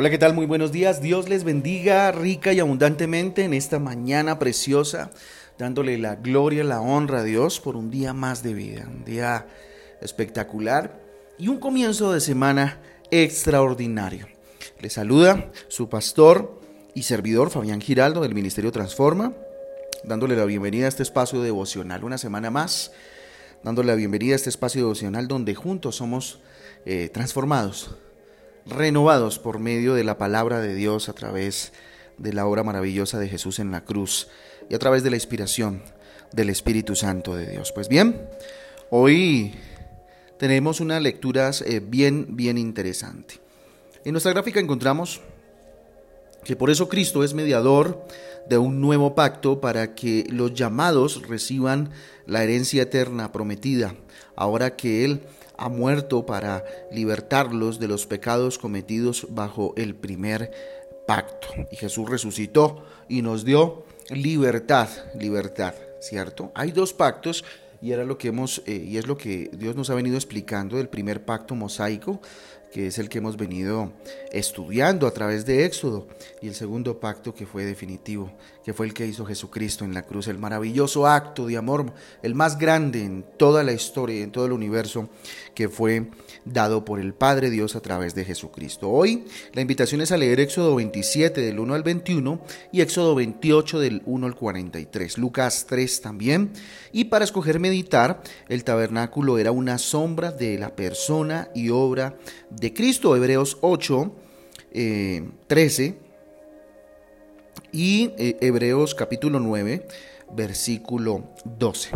Hola, ¿qué tal? Muy buenos días. Dios les bendiga rica y abundantemente en esta mañana preciosa, dándole la gloria, la honra a Dios por un día más de vida, un día espectacular y un comienzo de semana extraordinario. Le saluda su pastor y servidor Fabián Giraldo del Ministerio Transforma, dándole la bienvenida a este espacio devocional, una semana más, dándole la bienvenida a este espacio devocional donde juntos somos eh, transformados renovados por medio de la palabra de Dios a través de la obra maravillosa de Jesús en la cruz y a través de la inspiración del Espíritu Santo de Dios. Pues bien, hoy tenemos una lectura eh, bien, bien interesante. En nuestra gráfica encontramos que por eso Cristo es mediador de un nuevo pacto para que los llamados reciban la herencia eterna prometida, ahora que Él ha muerto para libertarlos de los pecados cometidos bajo el primer pacto. Y Jesús resucitó y nos dio libertad, libertad, ¿cierto? Hay dos pactos y era lo que hemos eh, y es lo que Dios nos ha venido explicando del primer pacto mosaico que es el que hemos venido estudiando a través de Éxodo, y el segundo pacto que fue definitivo, que fue el que hizo Jesucristo en la cruz, el maravilloso acto de amor, el más grande en toda la historia, en todo el universo, que fue dado por el Padre Dios a través de Jesucristo. Hoy la invitación es a leer Éxodo 27 del 1 al 21 y Éxodo 28 del 1 al 43, Lucas 3 también, y para escoger meditar, el tabernáculo era una sombra de la persona y obra de Cristo, Hebreos 8, 13 eh, y eh, Hebreos capítulo 9, versículo 12.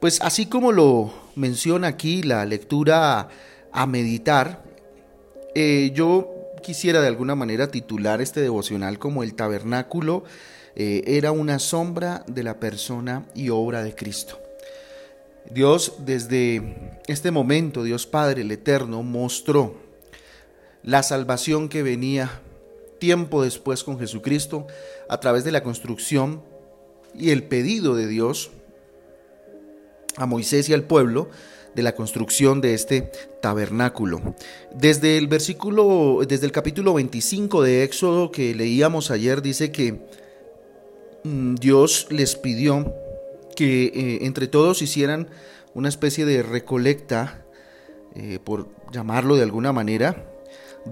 Pues así como lo menciona aquí la lectura a meditar, eh, yo quisiera de alguna manera titular este devocional como el tabernáculo era una sombra de la persona y obra de Cristo. Dios desde este momento, Dios Padre el Eterno, mostró la salvación que venía tiempo después con Jesucristo a través de la construcción y el pedido de Dios a Moisés y al pueblo de la construcción de este tabernáculo. Desde el versículo, desde el capítulo 25 de Éxodo que leíamos ayer, dice que mm, Dios les pidió que eh, entre todos hicieran una especie de recolecta, eh, por llamarlo de alguna manera,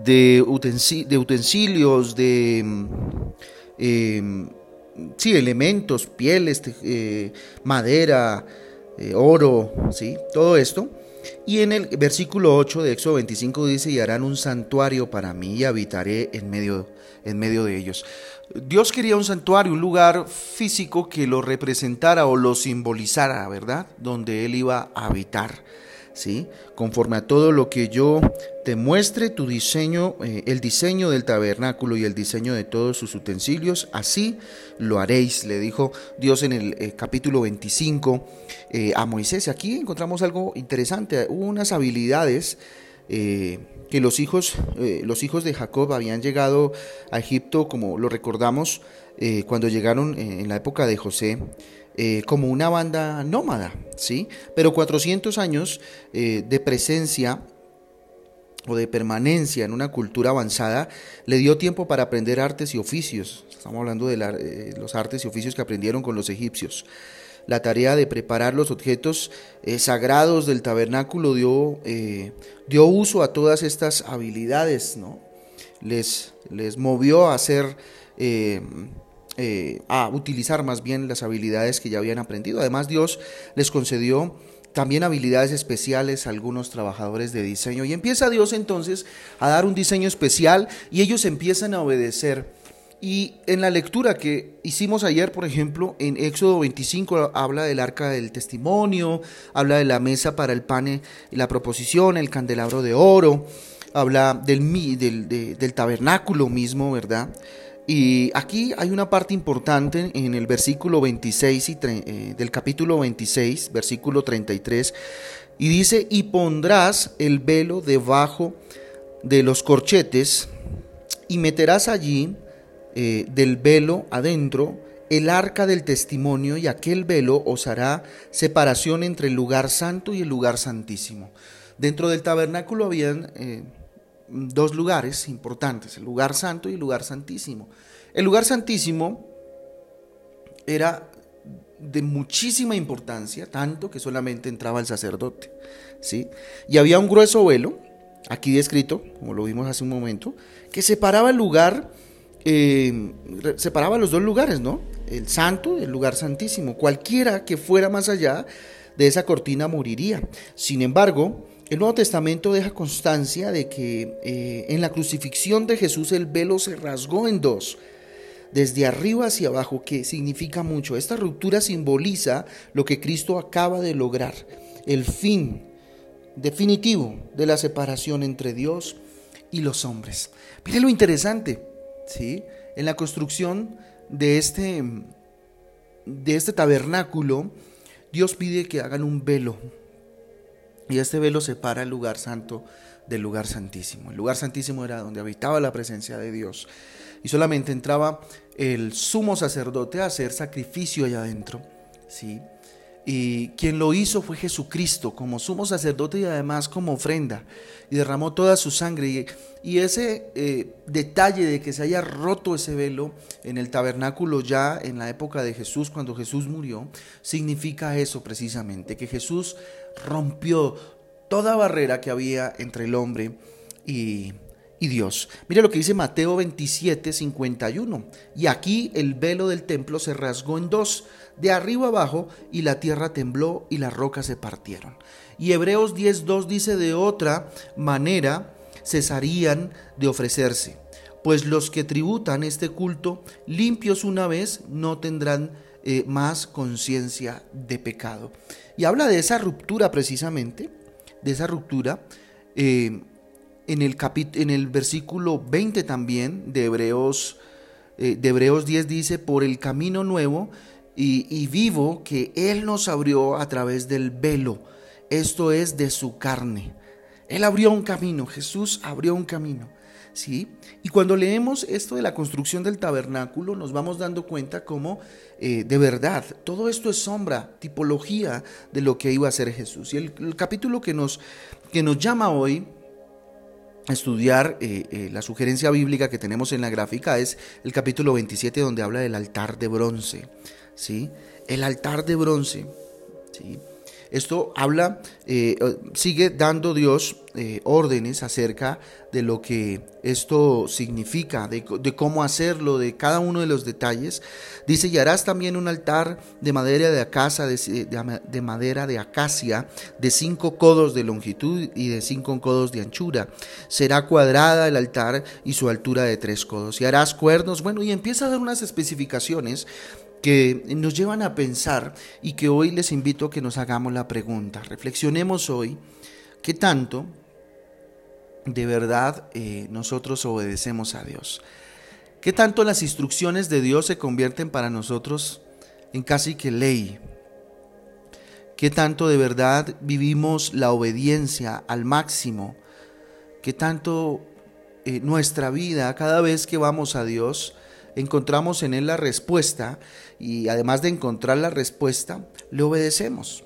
de, utensilios, de mm, em, sí, elementos, pieles, eh, madera, oro, ¿sí? todo esto. Y en el versículo 8 de Éxodo 25 dice, y harán un santuario para mí y habitaré en medio, en medio de ellos. Dios quería un santuario, un lugar físico que lo representara o lo simbolizara, ¿verdad? Donde Él iba a habitar. ¿Sí? Conforme a todo lo que yo te muestre, tu diseño, eh, el diseño del tabernáculo y el diseño de todos sus utensilios, así lo haréis, le dijo Dios en el eh, capítulo 25 eh, a Moisés. Aquí encontramos algo interesante, unas habilidades que los hijos, los hijos de Jacob habían llegado a Egipto, como lo recordamos, cuando llegaron en la época de José, como una banda nómada, ¿sí? Pero 400 años de presencia o de permanencia en una cultura avanzada le dio tiempo para aprender artes y oficios. Estamos hablando de los artes y oficios que aprendieron con los egipcios la tarea de preparar los objetos eh, sagrados del tabernáculo dio, eh, dio, uso a todas estas habilidades, ¿no? Les, les movió a hacer, eh, a utilizar más bien las habilidades que ya habían aprendido. Además, Dios les concedió también habilidades especiales a algunos trabajadores de diseño. Y empieza Dios entonces a dar un diseño especial y ellos empiezan a obedecer y en la lectura que hicimos ayer, por ejemplo, en Éxodo 25 habla del arca del testimonio, habla de la mesa para el pan y la proposición, el candelabro de oro, habla del, del, del tabernáculo mismo, ¿verdad? Y aquí hay una parte importante en el versículo 26 y eh, del capítulo 26, versículo 33, y dice, y pondrás el velo debajo de los corchetes y meterás allí eh, del velo adentro el arca del testimonio y aquel velo os hará separación entre el lugar santo y el lugar santísimo. Dentro del tabernáculo habían eh, dos lugares importantes, el lugar santo y el lugar santísimo. El lugar santísimo era de muchísima importancia, tanto que solamente entraba el sacerdote, ¿sí? Y había un grueso velo, aquí descrito, como lo vimos hace un momento, que separaba el lugar, eh, separaba los dos lugares, ¿no? El santo y el lugar santísimo. Cualquiera que fuera más allá de esa cortina moriría. Sin embargo, el Nuevo Testamento deja constancia de que eh, en la crucifixión de Jesús el velo se rasgó en dos, desde arriba hacia abajo, que significa mucho. Esta ruptura simboliza lo que Cristo acaba de lograr, el fin definitivo de la separación entre Dios y los hombres. Mire lo interesante, ¿sí? En la construcción de este, de este tabernáculo, Dios pide que hagan un velo y este velo separa el lugar santo del lugar santísimo. El lugar santísimo era donde habitaba la presencia de Dios. Y solamente entraba el sumo sacerdote a hacer sacrificio allá adentro. ¿sí? Y quien lo hizo fue Jesucristo como sumo sacerdote y además como ofrenda. Y derramó toda su sangre. Y, ese eh, detalle de que se haya roto ese velo en el tabernáculo ya en la época de Jesús, cuando Jesús murió, significa eso precisamente, que Jesús rompió toda barrera que había entre el hombre y, Dios. Mira lo que dice Mateo 27, 51. Y aquí el velo del templo se rasgó en dos, de arriba abajo, y la tierra tembló y las rocas se partieron. Y Hebreos 10.2 dice de otra manera, cesarían de ofrecerse, pues los que tributan este culto, limpios una vez, no tendrán eh, más conciencia de pecado. Y habla de esa ruptura precisamente, de esa ruptura. Eh, en el, en el versículo 20 también de Hebreos, eh, de Hebreos 10 dice, por el camino nuevo y, y, vivo que Él nos abrió a través del velo, esto es de su carne. Él abrió un camino, Jesús abrió un camino. ¿sí? Y cuando leemos esto de la construcción del tabernáculo, nos vamos dando cuenta cómo eh, de verdad todo esto es sombra, tipología de lo que iba a ser Jesús. Y el, capítulo que nos, que nos llama hoy estudiar eh, eh, la sugerencia bíblica que tenemos en la gráfica es el capítulo 27 donde habla del altar de bronce. ¿sí? El altar de bronce. ¿sí? Esto habla, eh, sigue dando Dios eh, órdenes acerca de lo que esto significa, de, cómo hacerlo, de cada uno de los detalles. Dice, y harás también un altar de madera de acacia, de, madera de acacia, de cinco codos de longitud y de cinco codos de anchura. Será cuadrada el altar y su altura de tres codos. Y harás cuernos, bueno, y empieza a dar unas especificaciones que nos llevan a pensar y que hoy les invito a que nos hagamos la pregunta. Reflexionemos hoy qué tanto de verdad eh, nosotros obedecemos a Dios. ¿Qué tanto las instrucciones de Dios se convierten para nosotros en casi que ley? ¿Qué tanto de verdad vivimos la obediencia al máximo? ¿Qué tanto eh, nuestra vida, cada vez que vamos a Dios, encontramos en Él la respuesta y además de encontrar la respuesta, le obedecemos.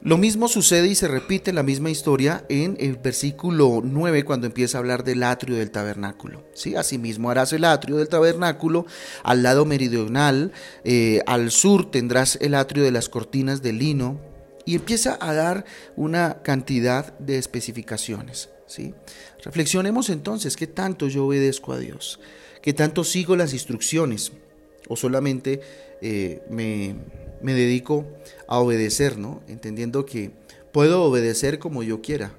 Lo mismo sucede y se repite la misma historia en el versículo 9 cuando empieza a hablar del atrio del tabernáculo. ¿sí? Asimismo harás el atrio del tabernáculo al lado meridional, eh, al sur tendrás el atrio de las cortinas de lino y empieza a dar una cantidad de especificaciones. ¿sí? Reflexionemos entonces qué tanto yo obedezco a Dios que tanto sigo las instrucciones o solamente eh, me, me, dedico a obedecer, ¿no? Entendiendo que puedo obedecer como yo quiera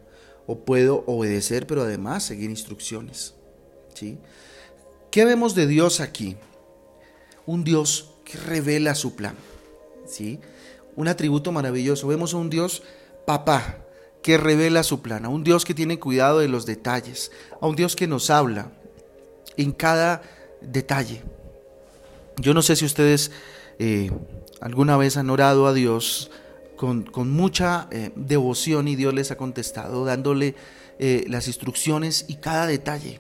o puedo obedecer pero además seguir instrucciones, ¿sí? ¿Qué vemos de Dios aquí? Un Dios que revela su plan, ¿sí? Un atributo maravilloso. Vemos a un Dios papá que revela su plan, a un Dios que tiene cuidado de los detalles, a un Dios que nos habla, en cada detalle. Yo no sé si ustedes eh, alguna vez han orado a Dios con, mucha eh, devoción y Dios les ha contestado dándole eh, las instrucciones y cada detalle.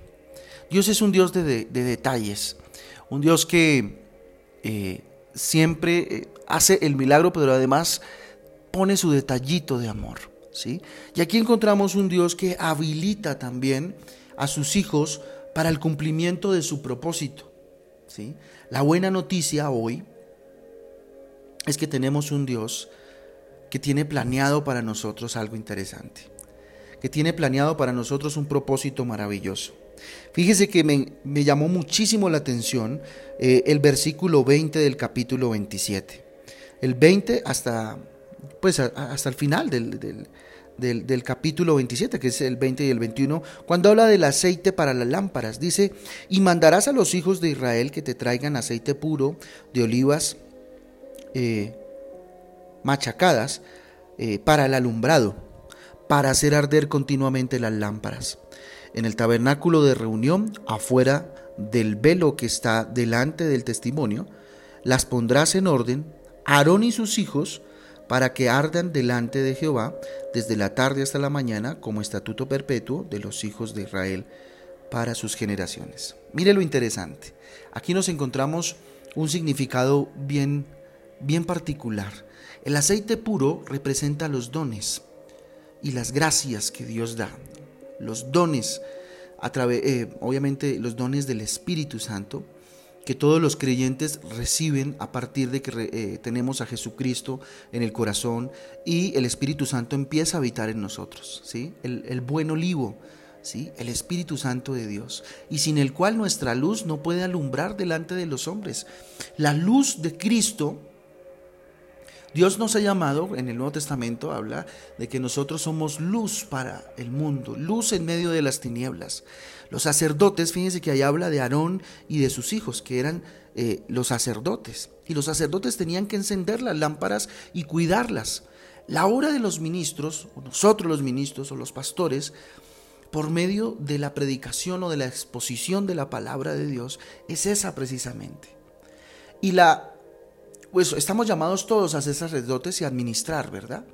Dios es un Dios de, detalles, un Dios que siempre hace el milagro, pero además pone su detallito de amor. ¿sí? Y aquí encontramos un Dios que habilita también a sus hijos para el cumplimiento de su propósito. ¿sí? La buena noticia hoy es que tenemos un Dios que tiene planeado para nosotros algo interesante, que tiene planeado para nosotros un propósito maravilloso. Fíjese que me, llamó muchísimo la atención eh, el versículo 20 del capítulo 27. El 20 hasta, pues, hasta el final del, del, del, capítulo 27, que es el 20 y el 21, cuando habla del aceite para las lámparas. Dice, y mandarás a los hijos de Israel que te traigan aceite puro de olivas eh, machacadas eh, para el alumbrado, para hacer arder continuamente las lámparas. En el tabernáculo de reunión, afuera del velo que está delante del testimonio, las pondrás en orden, Aarón y sus hijos, para que ardan delante de Jehová desde la tarde hasta la mañana como estatuto perpetuo de los hijos de Israel para sus generaciones. Mire lo interesante. Aquí nos encontramos un significado bien, bien particular. El aceite puro representa los dones y las gracias que Dios da. Los dones, a través, eh, obviamente los dones del Espíritu Santo, que todos los creyentes reciben a partir de que eh, tenemos a Jesucristo en el corazón y el Espíritu Santo empieza a habitar en nosotros, ¿sí? El, buen olivo, ¿sí? El Espíritu Santo de Dios, y sin el cual nuestra luz no puede alumbrar delante de los hombres. La luz de Cristo Dios nos ha llamado, en el Nuevo Testamento habla de que nosotros somos luz para el mundo, luz en medio de las tinieblas. Los sacerdotes, fíjense que ahí habla de Aarón y de sus hijos, que eran eh, los sacerdotes. Y los sacerdotes tenían que encender las lámparas y cuidarlas. La obra de los ministros, nosotros los ministros o los pastores, por medio de la predicación o de la exposición de la palabra de Dios, es esa precisamente. Y la pues estamos llamados todos a ser sacerdotes y administrar, ¿verdad?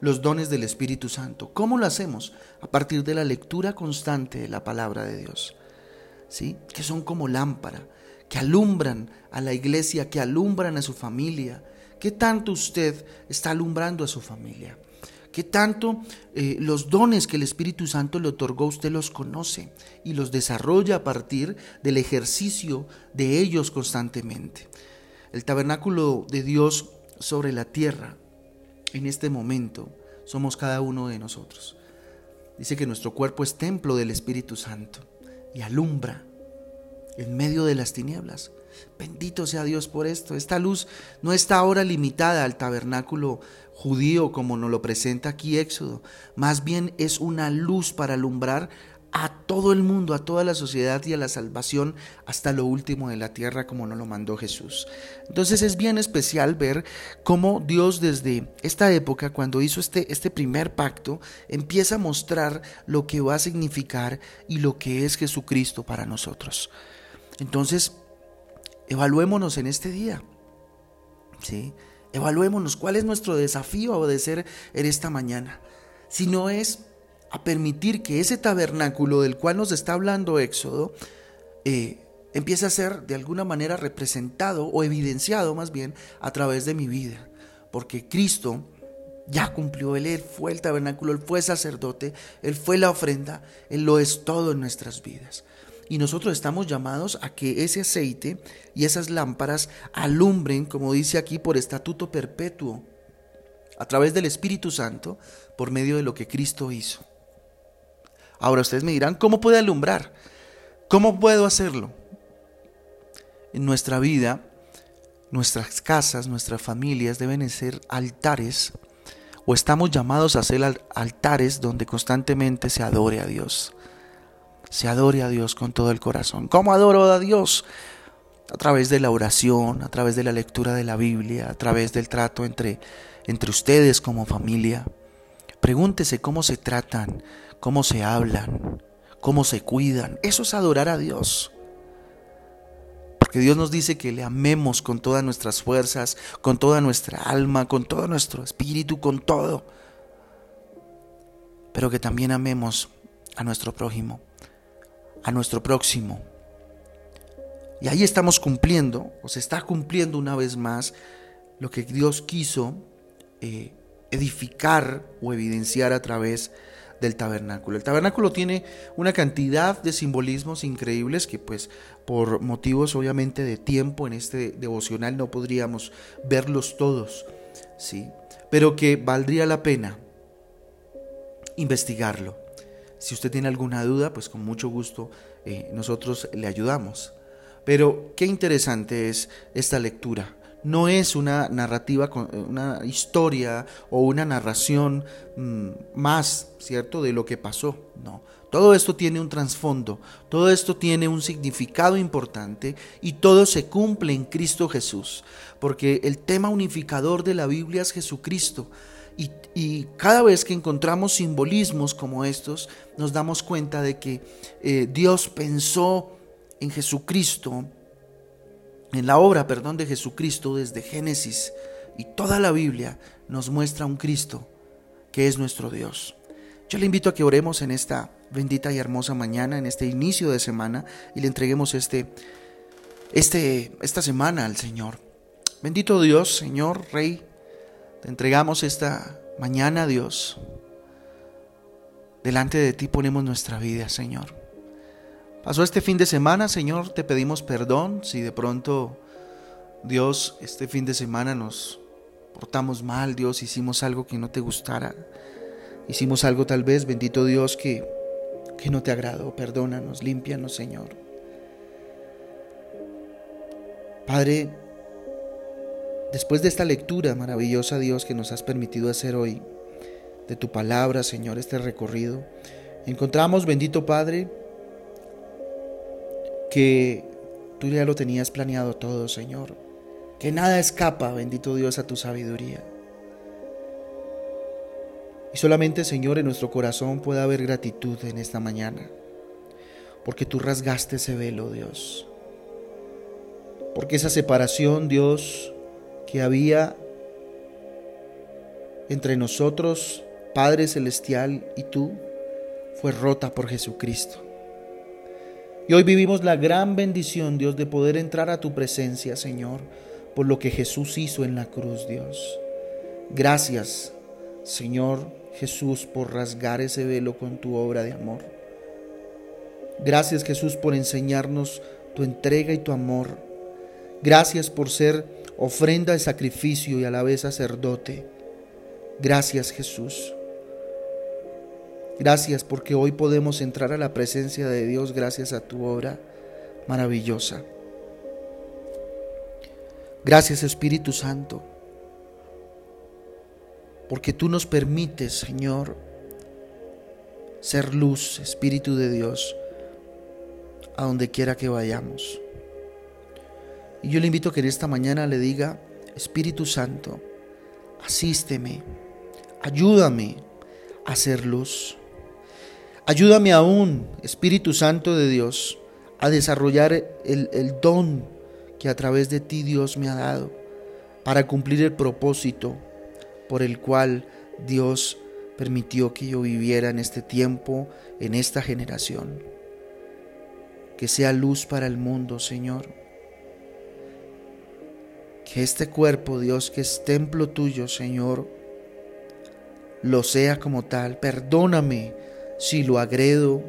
Los dones del Espíritu Santo. ¿Cómo lo hacemos? A partir de la lectura constante de la palabra de Dios. ¿Sí? Que son como lámpara, que alumbran a la iglesia, que alumbran a su familia. ¿Qué tanto usted está alumbrando a su familia? ¿Qué tanto eh, los dones que el Espíritu Santo le otorgó usted los conoce y los desarrolla a partir del ejercicio de ellos constantemente? El tabernáculo de Dios sobre la tierra en este momento somos cada uno de nosotros. Dice que nuestro cuerpo es templo del Espíritu Santo y alumbra en medio de las tinieblas. Bendito sea Dios por esto. Esta luz no está ahora limitada al tabernáculo judío como nos lo presenta aquí Éxodo. Más bien es una luz para alumbrar a todo el mundo, a toda la sociedad y a la salvación hasta lo último de la tierra como nos lo mandó Jesús. Entonces es bien especial ver cómo Dios desde esta época, cuando hizo este, este primer pacto, empieza a mostrar lo que va a significar y lo que es Jesucristo para nosotros. Entonces, evaluémonos en este día. ¿sí? Evaluémonos cuál es nuestro desafío a obedecer en esta mañana. Si no es a permitir que ese tabernáculo del cual nos está hablando Éxodo eh, empiece a ser de alguna manera representado o evidenciado más bien a través de mi vida. Porque Cristo ya cumplió, Él, fue el tabernáculo, Él fue sacerdote, Él fue la ofrenda, Él lo es todo en nuestras vidas. Y nosotros estamos llamados a que ese aceite y esas lámparas alumbren, como dice aquí, por estatuto perpetuo, a través del Espíritu Santo, por medio de lo que Cristo hizo. Ahora ustedes me dirán, ¿cómo puede alumbrar? ¿Cómo puedo hacerlo? En nuestra vida, nuestras casas, nuestras familias deben ser altares o estamos llamados a ser altares donde constantemente se adore a Dios. Se adore a Dios con todo el corazón. ¿Cómo adoro a Dios? A través de la oración, a través de la lectura de la Biblia, a través del trato entre, entre ustedes como familia. Pregúntese cómo se tratan, cómo se hablan, cómo se cuidan. Eso es adorar a Dios. Porque Dios nos dice que le amemos con todas nuestras fuerzas, con toda nuestra alma, con todo nuestro espíritu, con todo. Pero que también amemos a nuestro prójimo, a nuestro próximo. Y ahí estamos cumpliendo, o se está cumpliendo una vez más, lo que Dios quiso eh, edificar o evidenciar a través del tabernáculo. El tabernáculo tiene una cantidad de simbolismos increíbles que pues por motivos obviamente de tiempo en este devocional no podríamos verlos todos, ¿sí? Pero que valdría la pena investigarlo. Si usted tiene alguna duda, pues con mucho gusto eh, nosotros le ayudamos. Pero qué interesante es esta lectura. No es una narrativa, una historia o una narración mm, más, ¿cierto?, de lo que pasó. No. Todo esto tiene un trasfondo, todo esto tiene un significado importante y todo se cumple en Cristo Jesús, porque el tema unificador de la Biblia es Jesucristo. Y, cada vez que encontramos simbolismos como estos, nos damos cuenta de que eh, Dios pensó en Jesucristo, en la obra, perdón, de Jesucristo desde Génesis y toda la Biblia nos muestra un Cristo que es nuestro Dios. Yo le invito a que oremos en esta bendita y hermosa mañana, en este inicio de semana, y le entreguemos este, este, esta semana al Señor. Bendito Dios, Señor, Rey, te entregamos esta mañana, Dios. Delante de ti ponemos nuestra vida, Señor. Pasó este fin de semana, Señor, te pedimos perdón si de pronto, Dios, este fin de semana nos portamos mal, Dios, hicimos algo que no te gustara. Hicimos algo tal vez, bendito Dios, que, que no te agradó. Perdónanos, límpianos, Señor. Padre, después de esta lectura maravillosa, Dios, que nos has permitido hacer hoy, de tu palabra, Señor, este recorrido, encontramos, bendito Padre, que tú ya lo tenías planeado todo, Señor. Que nada escapa, bendito Dios, a tu sabiduría. Y solamente, Señor, en nuestro corazón puede haber gratitud en esta mañana. Porque tú rasgaste ese velo, Dios. Porque esa separación, Dios, que había entre nosotros, Padre Celestial, y tú, fue rota por Jesucristo. Y hoy vivimos la gran bendición, Dios, de poder entrar a tu presencia, Señor, por lo que Jesús hizo en la cruz, Dios. Gracias, Señor Jesús, por rasgar ese velo con tu obra de amor. Gracias, Jesús, por enseñarnos tu entrega y tu amor. Gracias por ser ofrenda de sacrificio y a la vez sacerdote. Gracias, Jesús. Gracias porque hoy podemos entrar a la presencia de Dios gracias a tu obra maravillosa. Gracias Espíritu Santo, porque tú nos permites, Señor, ser luz, Espíritu de Dios, a donde quiera que vayamos. Y yo le invito a que en esta mañana le diga, Espíritu Santo, asísteme, ayúdame a ser luz. Ayúdame aún, Espíritu Santo de Dios, a desarrollar el, don que a través de ti Dios me ha dado para cumplir el propósito por el cual Dios permitió que yo viviera en este tiempo, en esta generación. Que sea luz para el mundo, Señor. Que este cuerpo, Dios, que es templo tuyo, Señor, lo sea como tal. Perdóname si lo agredo.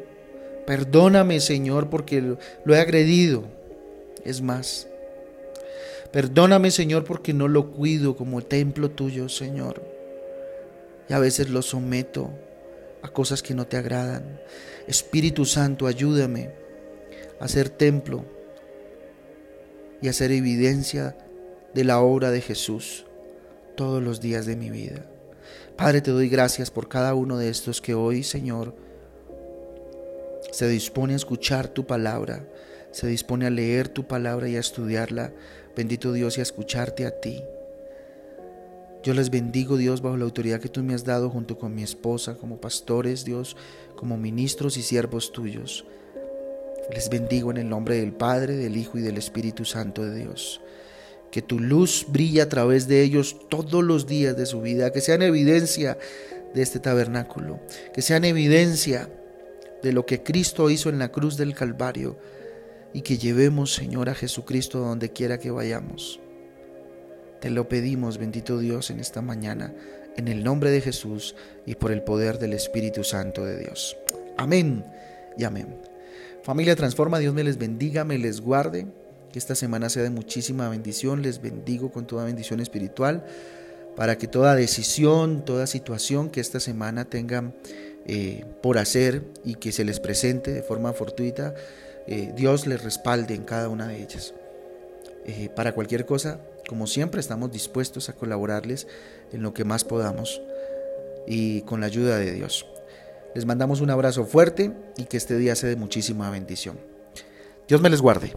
Perdóname, Señor, porque lo he agredido. Es más, perdóname, Señor, porque no lo cuido como templo tuyo, Señor. Y a veces lo someto a cosas que no te agradan. Espíritu Santo, ayúdame a ser templo y a ser evidencia de la obra de Jesús todos los días de mi vida. Padre, te doy gracias por cada uno de estos que hoy, Señor, se dispone a escuchar tu palabra, se dispone a leer tu palabra y a estudiarla. Bendito Dios y a escucharte a ti. Yo les bendigo, Dios, bajo la autoridad que tú me has dado junto con mi esposa, como pastores, Dios, como ministros y siervos tuyos. Les bendigo en el nombre del Padre, del Hijo y del Espíritu Santo de Dios. Que tu luz brille a través de ellos todos los días de su vida, que sean evidencia de este tabernáculo, que sean evidencia de lo que Cristo hizo en la cruz del Calvario y que llevemos, Señor, a Jesucristo donde quiera que vayamos. Te lo pedimos, bendito Dios, en esta mañana, en el nombre de Jesús y por el poder del Espíritu Santo de Dios. Amén y amén. Familia Transforma, Dios me les bendiga, me les guarde, que esta semana sea de muchísima bendición, les bendigo con toda bendición espiritual, para que toda decisión, toda situación que esta semana tengan eh, por hacer y que se les presente de forma fortuita, eh, Dios les respalde en cada una de ellas. Eh, para cualquier cosa, como siempre, estamos dispuestos a colaborarles en lo que más podamos y con la ayuda de Dios. Les mandamos un abrazo fuerte y que este día sea de muchísima bendición. Dios me les guarde.